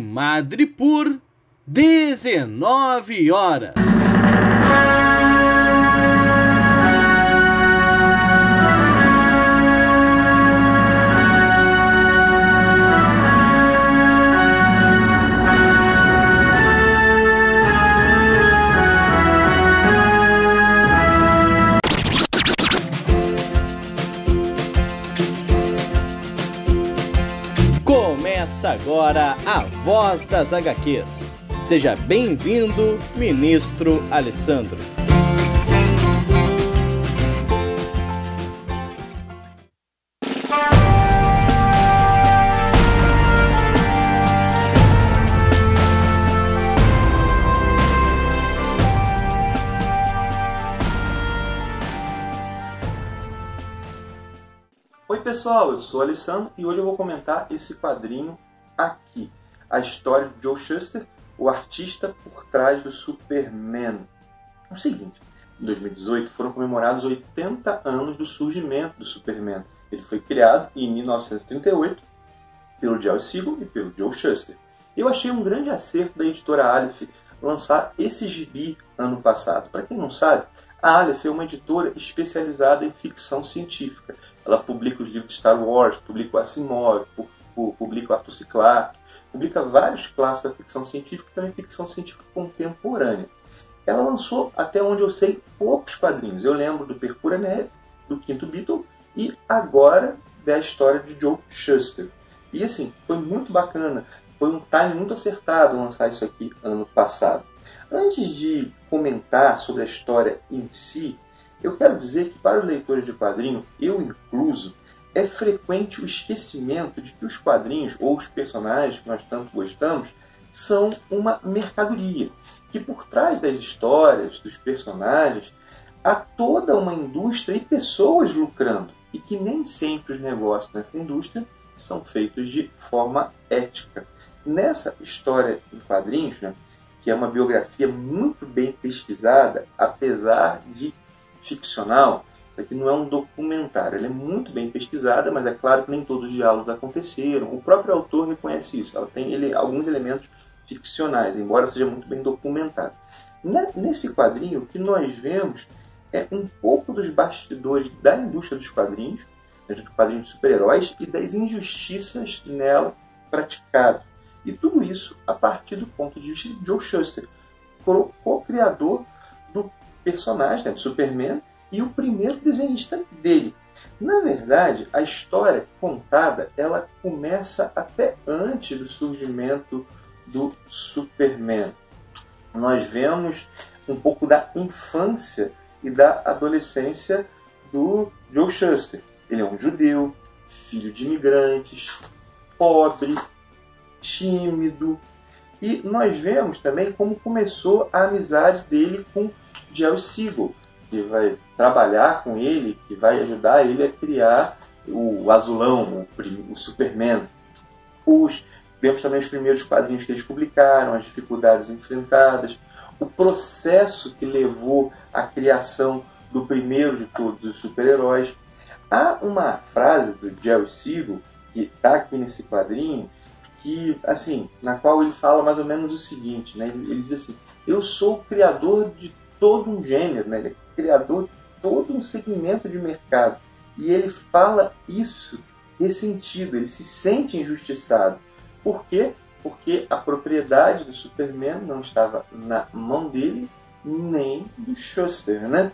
Madripoor, 19 horas. Agora a Voz das HQs. Seja bem-vindo, Ministro Alessandro. Oi pessoal, eu sou Alessandro e hoje eu vou comentar esse quadrinho aqui. A história de Joe Shuster, o artista por trás do Superman. É o seguinte, em 2018 foram comemorados 80 anos do surgimento do Superman. Ele foi criado em 1938 pelo Joe Siegel e pelo Joe Shuster. Eu achei um grande acerto da editora Aleph lançar esse gibi ano passado. Para quem não sabe, a Aleph é uma editora especializada em ficção científica. Ela publica os livros de Star Wars, publica o Asimov, publica o Arthur C. Clarke, publica vários clássicos da ficção científica e também ficção científica contemporânea. Ela lançou, até onde eu sei, poucos quadrinhos. Eu lembro do Perfura Neve, do Quinto Beatle e agora da história de Joe Shuster. E assim, foi muito bacana, foi um time muito acertado lançar isso aqui ano passado. Antes de comentar sobre a história em si, eu quero dizer que para os leitores de quadrinho, eu incluso, é frequente o esquecimento de que os quadrinhos ou os personagens que nós tanto gostamos são uma mercadoria, que por trás das histórias, dos personagens, há toda uma indústria e pessoas lucrando, e que nem sempre os negócios nessa indústria são feitos de forma ética. Nessa história em quadrinhos, né, que é uma biografia muito bem pesquisada, apesar de ficcional, isso aqui não é um documentário, ele é muito bem pesquisada, mas é claro que nem todos os diálogos aconteceram. O próprio autor reconhece isso, ela tem ele, alguns elementos ficcionais, embora seja muito bem documentado. Nesse quadrinho, o que nós vemos é um pouco dos bastidores da indústria dos quadrinhos, dos quadrinhos de super-heróis e das injustiças nela praticadas. E tudo isso a partir do ponto de vista de Joe Shuster, co-criador do personagem, né, de Superman, e o primeiro desenhista dele. Na verdade, a história contada ela começa até antes do surgimento do Superman. Nós vemos um pouco da infância e da adolescência do Joe Shuster. Ele é um judeu, filho de imigrantes, pobre, tímido. E nós vemos também como começou a amizade dele com Joe Siegel, que vai trabalhar com ele, que vai ajudar ele a criar o Azulão, o, o Superman. Os, vemos também os primeiros quadrinhos que eles publicaram, as dificuldades enfrentadas, o processo que levou à criação do primeiro de todos os super-heróis. Há uma frase do Jerry Siegel, que está aqui nesse quadrinho, que, assim, na qual ele fala mais ou menos o seguinte, né? ele, ele diz assim, eu sou o criador de todo um gênero, né? É criador de todo um segmento de mercado. E ele fala isso ressentido, ele se sente injustiçado. Por quê? Porque a propriedade do Superman não estava na mão dele nem do Schuster, né?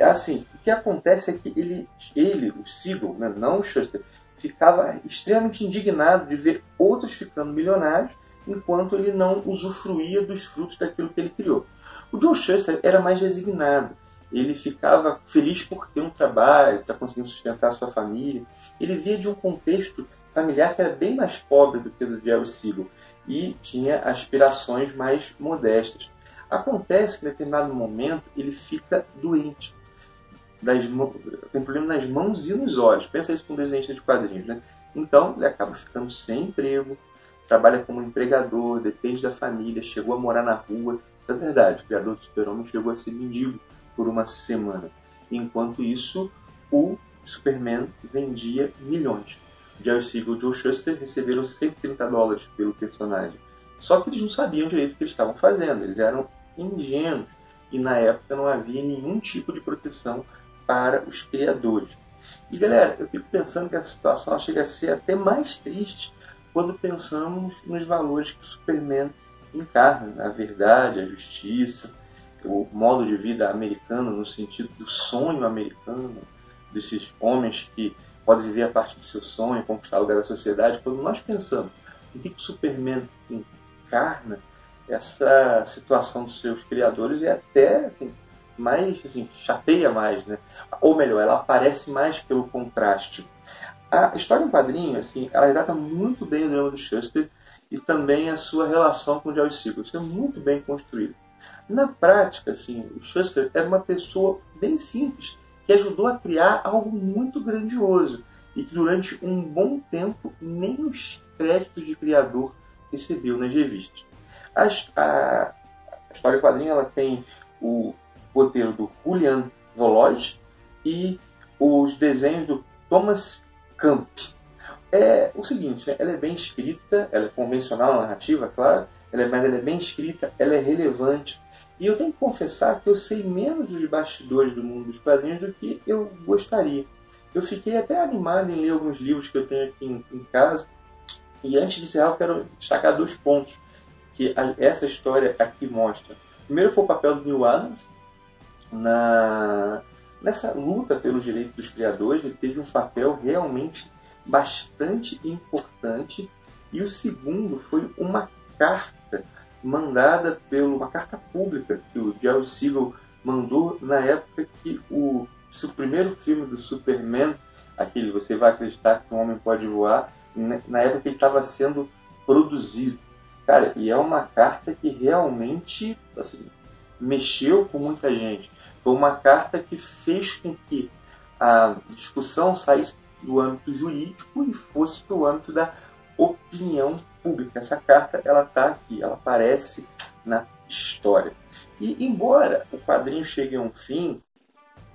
Assim, o que acontece é que ele, ele o Siegel, né, não o Schuster, ficava extremamente indignado de ver outros ficando milionários enquanto ele não usufruía dos frutos daquilo que ele criou. O Joe Shuster era mais resignado ele ficava feliz por ter um trabalho, estar tá conseguindo sustentar a sua família. Ele via de um contexto familiar que era bem mais pobre do que o do Jerry Siegel e tinha aspirações mais modestas. Acontece que em determinado momento ele fica doente. Das tem problema nas mãos e nos olhos. Pensa isso com um desenhista de quadrinhos, né? Então ele acaba ficando sem emprego, trabalha como empregador, depende da família, chegou a morar na rua. Isso é verdade, o criador do super-homem chegou a ser mendigo por uma semana. Enquanto isso, o Superman vendia milhões. Jerry Siegel e Joe Shuster receberam 130 dólares pelo personagem. Só que eles não sabiam direito o que eles estavam fazendo, eles eram ingênuos e na época não havia nenhum tipo de proteção para os criadores. E galera, eu fico pensando que a situação chega a ser até mais triste quando pensamos nos valores que o Superman encarna, a verdade, a justiça, o modo de vida americano no sentido do sonho americano, desses homens que podem viver a partir de seu sonho, conquistar o lugar da sociedade. Quando nós pensamos em que o Superman encarna, essa situação dos seus criadores é até assim, mais assim, chateia mais, né? Ou melhor, ela aparece mais pelo contraste. A história em quadrinho, assim, ela retrata muito bem o drama do Shuster e também a sua relação com o Joyce Siegel. Isso é muito bem construído. Na prática, assim, o Shuster era uma pessoa bem simples que ajudou a criar algo muito grandioso e que durante um bom tempo nem os créditos de criador recebeu nas revistas. A, a, a história quadrinho ela tem o roteiro do Julian Volois e os desenhos do Thomas Camp. É o seguinte, né? ela é bem escrita, ela é convencional na narrativa, claro, ela é, mas ela é bem escrita, ela é relevante. E eu tenho que confessar que eu sei menos dos bastidores do mundo dos quadrinhos do que eu gostaria. Eu fiquei até animado em ler alguns livros que eu tenho aqui em, em casa. E antes de encerrar, eu quero destacar dois pontos que a, essa história aqui mostra. Primeiro foi o papel do Neil Adams, na, nessa luta pelos direitos dos criadores, ele teve um papel realmente bastante importante. E o segundo foi uma carta mandada pelo uma carta pública que o Jerry Siegel mandou na época que o, o primeiro filme do Superman, aquele Você Vai Acreditar que um Homem Pode Voar, na época que ele estava sendo produzido. Cara, e é uma carta que realmente assim, mexeu com muita gente. Foi uma carta que fez com que a discussão saísse do âmbito jurídico e fosse para o âmbito da opinião pública. Essa carta ela está aqui, ela aparece na história. E embora o quadrinho chegue a um fim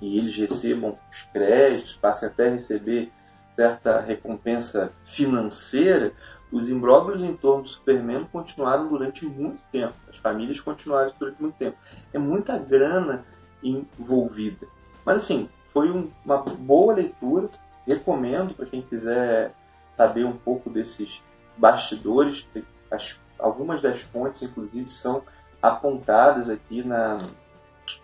e eles recebam os créditos, passem até a receber certa recompensa financeira, os imbróglios em torno do Superman continuaram durante muito tempo. As famílias continuaram durante muito tempo. É muita grana envolvida. Mas assim, foi um, uma boa leitura. Recomendo para quem quiser saber um pouco desses bastidores. As, algumas das fontes, inclusive, são apontadas aqui na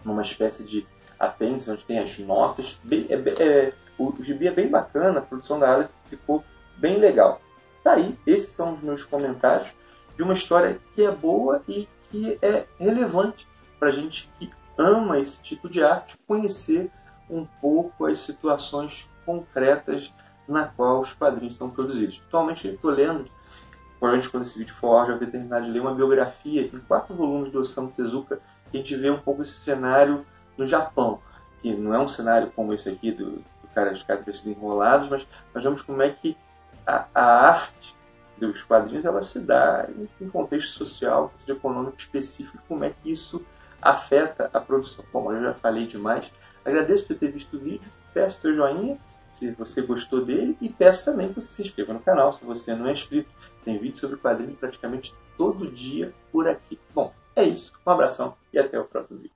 numa espécie de apêndice onde tem as notas. Bem, é, é, o, gibi é bem bacana, a produção da área ficou bem legal. Tá aí, esses são os meus comentários de uma história que é boa e que é relevante para gente que ama esse tipo de arte conhecer um pouco as situações concretas na qual os quadrinhos estão produzidos. Atualmente estou lendo, provavelmente quando esse vídeo for já vou terminar de ler uma biografia em quatro volumes do Osamu Tezuka que a gente vê um pouco esse cenário no Japão, que não é um cenário como esse aqui do, do cara de cabeças enrolados, mas nós vemos como é que a, a arte dos quadrinhos ela se dá em um contexto social, econômico específico, como é que isso afeta a produção. Bom, eu já falei demais. Agradeço por ter visto o vídeo, peço seu joinha se você gostou dele e peço também que você se inscreva no canal se você não é inscrito. Tem vídeo sobre quadrinhos praticamente todo dia por aqui. Bom, é isso. Um abração e até o próximo vídeo.